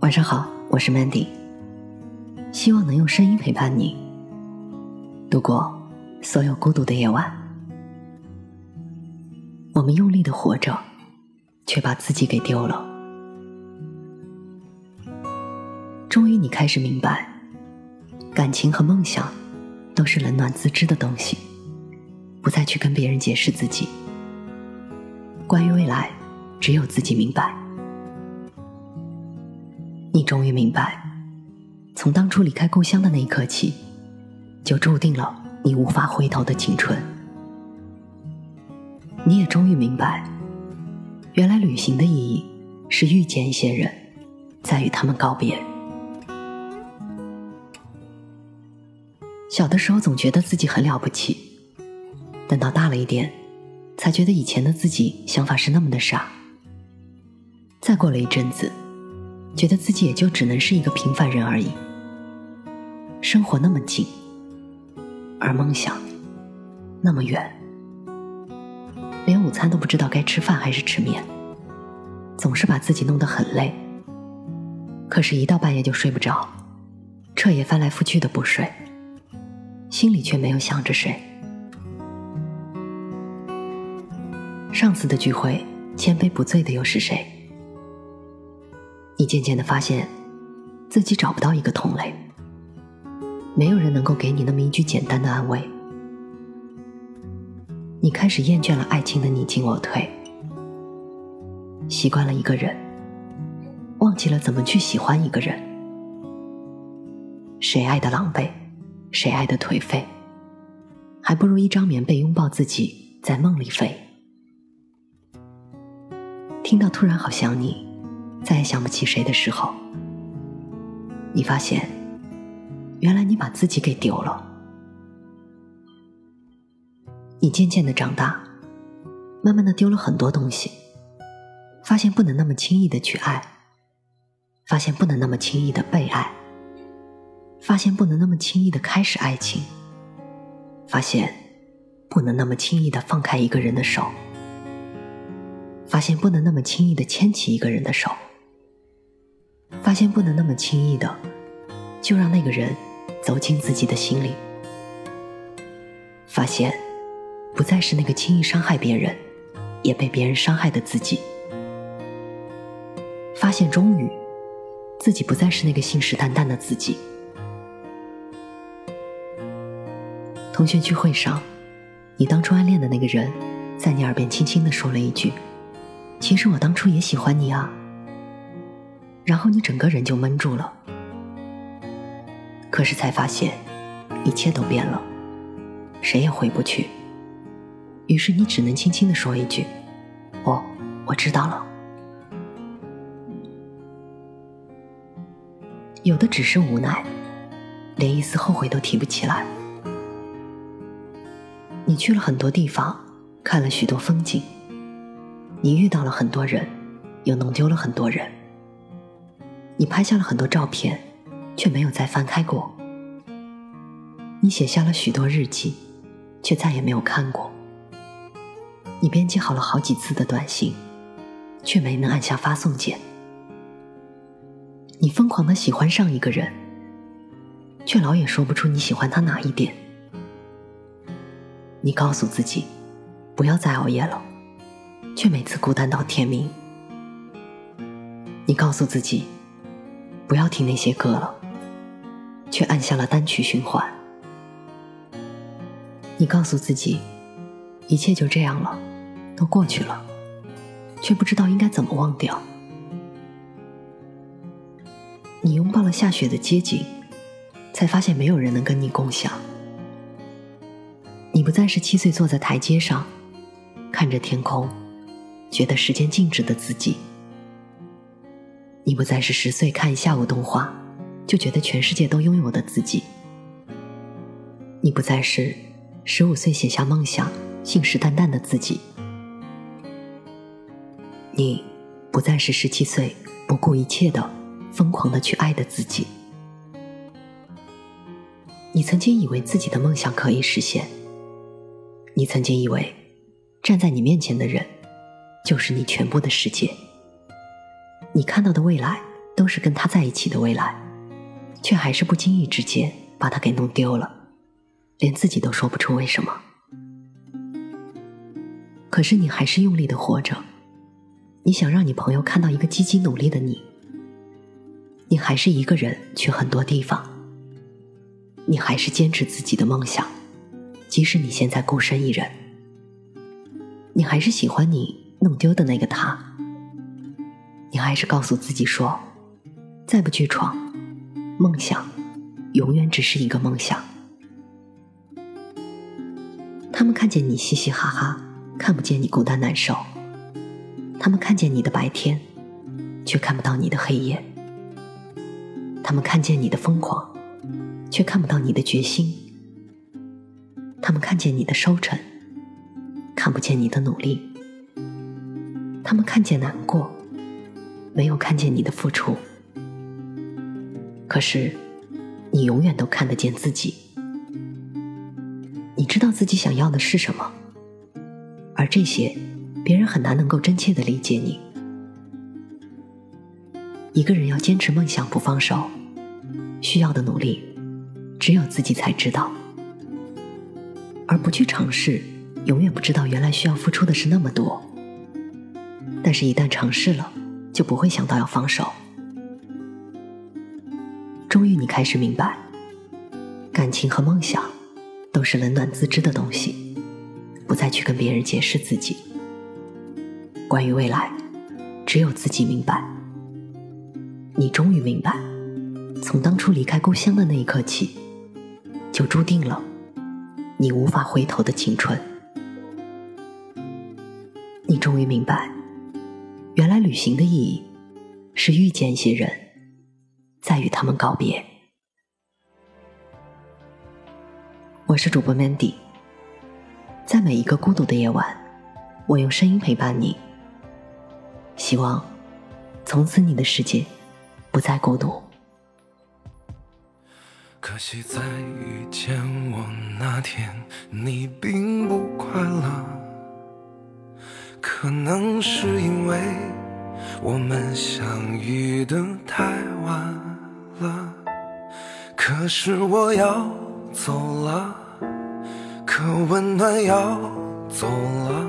晚上好，我是 Mandy，希望能用声音陪伴你度过所有孤独的夜晚。我们用力的活着，却把自己给丢了。终于，你开始明白，感情和梦想都是冷暖自知的东西，不再去跟别人解释自己。关于未来，只有自己明白。你终于明白，从当初离开故乡的那一刻起，就注定了你无法回头的青春。你也终于明白，原来旅行的意义是遇见一些人，再与他们告别。小的时候总觉得自己很了不起，等到大了一点，才觉得以前的自己想法是那么的傻。再过了一阵子。觉得自己也就只能是一个平凡人而已。生活那么近，而梦想那么远，连午餐都不知道该吃饭还是吃面，总是把自己弄得很累。可是，一到半夜就睡不着，彻夜翻来覆去的不睡，心里却没有想着谁。上次的聚会，千杯不醉的又是谁？你渐渐的发现，自己找不到一个同类，没有人能够给你那么一句简单的安慰。你开始厌倦了爱情的你进我退，习惯了一个人，忘记了怎么去喜欢一个人。谁爱的狼狈，谁爱的颓废，还不如一张棉被拥抱自己，在梦里飞。听到突然好想你。再也想不起谁的时候，你发现，原来你把自己给丢了。你渐渐的长大，慢慢的丢了很多东西，发现不能那么轻易的去爱，发现不能那么轻易的被爱，发现不能那么轻易的开始爱情，发现不能那么轻易的放开一个人的手，发现不能那么轻易的牵起一个人的手。发现不能那么轻易的就让那个人走进自己的心里，发现不再是那个轻易伤害别人也被别人伤害的自己，发现终于自己不再是那个信誓旦旦的自己。同学聚会上，你当初暗恋的那个人在你耳边轻轻的说了一句：“其实我当初也喜欢你啊。”然后你整个人就闷住了，可是才发现，一切都变了，谁也回不去。于是你只能轻轻的说一句：“我我知道了。”有的只是无奈，连一丝后悔都提不起来。你去了很多地方，看了许多风景，你遇到了很多人，又弄丢了很多人。你拍下了很多照片，却没有再翻开过。你写下了许多日记，却再也没有看过。你编辑好了好几次的短信，却没能按下发送键。你疯狂的喜欢上一个人，却老也说不出你喜欢他哪一点。你告诉自己，不要再熬夜了，却每次孤单到天明。你告诉自己。不要听那些歌了，却按下了单曲循环。你告诉自己，一切就这样了，都过去了，却不知道应该怎么忘掉。你拥抱了下雪的街景，才发现没有人能跟你共享。你不再是七岁坐在台阶上，看着天空，觉得时间静止的自己。你不再是十岁看一下午动画，就觉得全世界都拥有的自己；你不再是十五岁写下梦想、信誓旦旦的自己；你不再是十七岁不顾一切的疯狂的去爱的自己。你曾经以为自己的梦想可以实现，你曾经以为站在你面前的人就是你全部的世界。你看到的未来都是跟他在一起的未来，却还是不经意之间把他给弄丢了，连自己都说不出为什么。可是你还是用力的活着，你想让你朋友看到一个积极努力的你，你还是一个人去很多地方，你还是坚持自己的梦想，即使你现在孤身一人，你还是喜欢你弄丢的那个他，你还是告诉自己说，再不去闯，梦想永远只是一个梦想。他们看见你嘻嘻哈哈。看不见你孤单难受，他们看见你的白天，却看不到你的黑夜；他们看见你的疯狂，却看不到你的决心；他们看见你的收成，看不见你的努力；他们看见难过，没有看见你的付出。可是，你永远都看得见自己，你知道自己想要的是什么。而这些，别人很难能够真切的理解你。一个人要坚持梦想不放手，需要的努力，只有自己才知道。而不去尝试，永远不知道原来需要付出的是那么多。但是，一旦尝试了，就不会想到要放手。终于，你开始明白，感情和梦想，都是冷暖自知的东西。不再去跟别人解释自己。关于未来，只有自己明白。你终于明白，从当初离开故乡的那一刻起，就注定了你无法回头的青春。你终于明白，原来旅行的意义是遇见一些人，再与他们告别。我是主播 Mandy。在每一个孤独的夜晚，我用声音陪伴你。希望从此你的世界不再孤独。可惜在遇见我那天，你并不快乐。可能是因为我们相遇的太晚了。可是我要走了。可温暖要走了，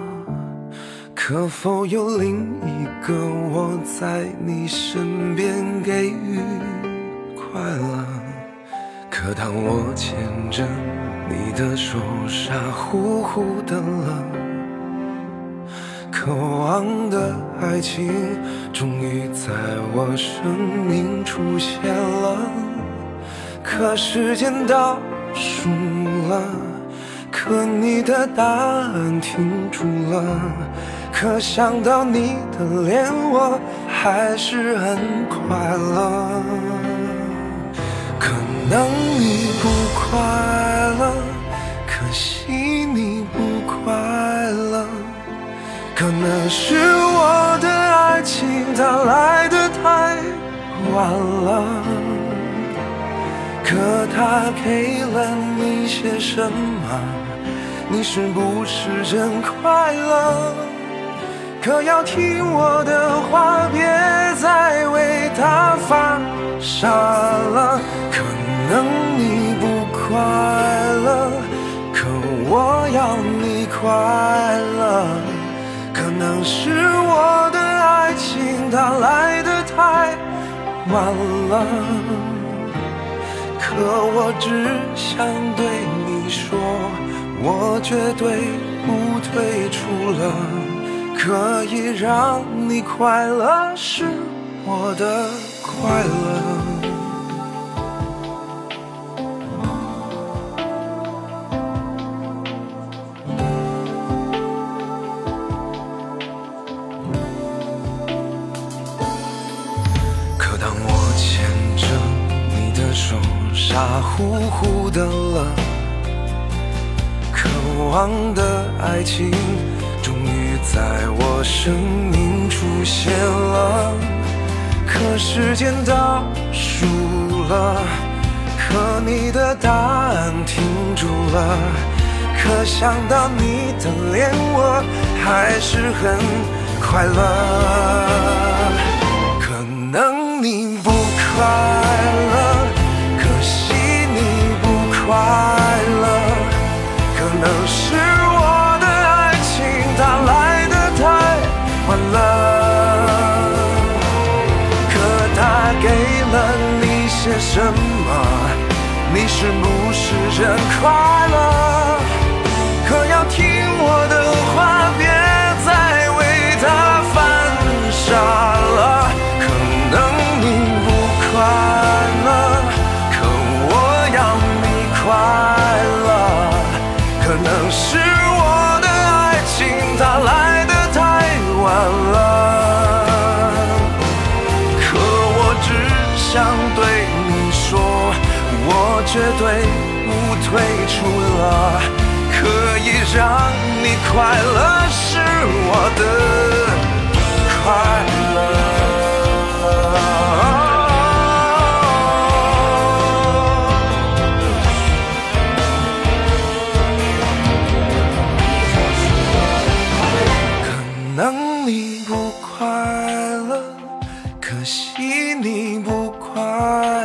可否有另一个我在你身边给予快乐？可当我牵着你的手，傻乎乎的了，渴望的爱情终于在我生命出现了，可时间倒数了。可你的答案停住了，可想到你的脸，我还是很快乐。可能你不快乐，可惜你不快乐，可能是我的爱情它来的太晚了，可它给了你些什么？你是不是真快乐？可要听我的话，别再为他发傻了。可能你不快乐，可我要你快乐。可能是我的爱情它来的太晚了，可我只想对你说。我绝对不退出了，可以让你快乐是我的快乐。傻乎乎的了渴望的爱情终于在我生命出现了可时间倒数了可你的答案停住了可想到你的脸我还是很快乐可能你不快。可能是我的爱情它来的太晚了，可他给了你些什么，你是不是真快乐？快乐。是我的快乐可能你不快乐可惜你不快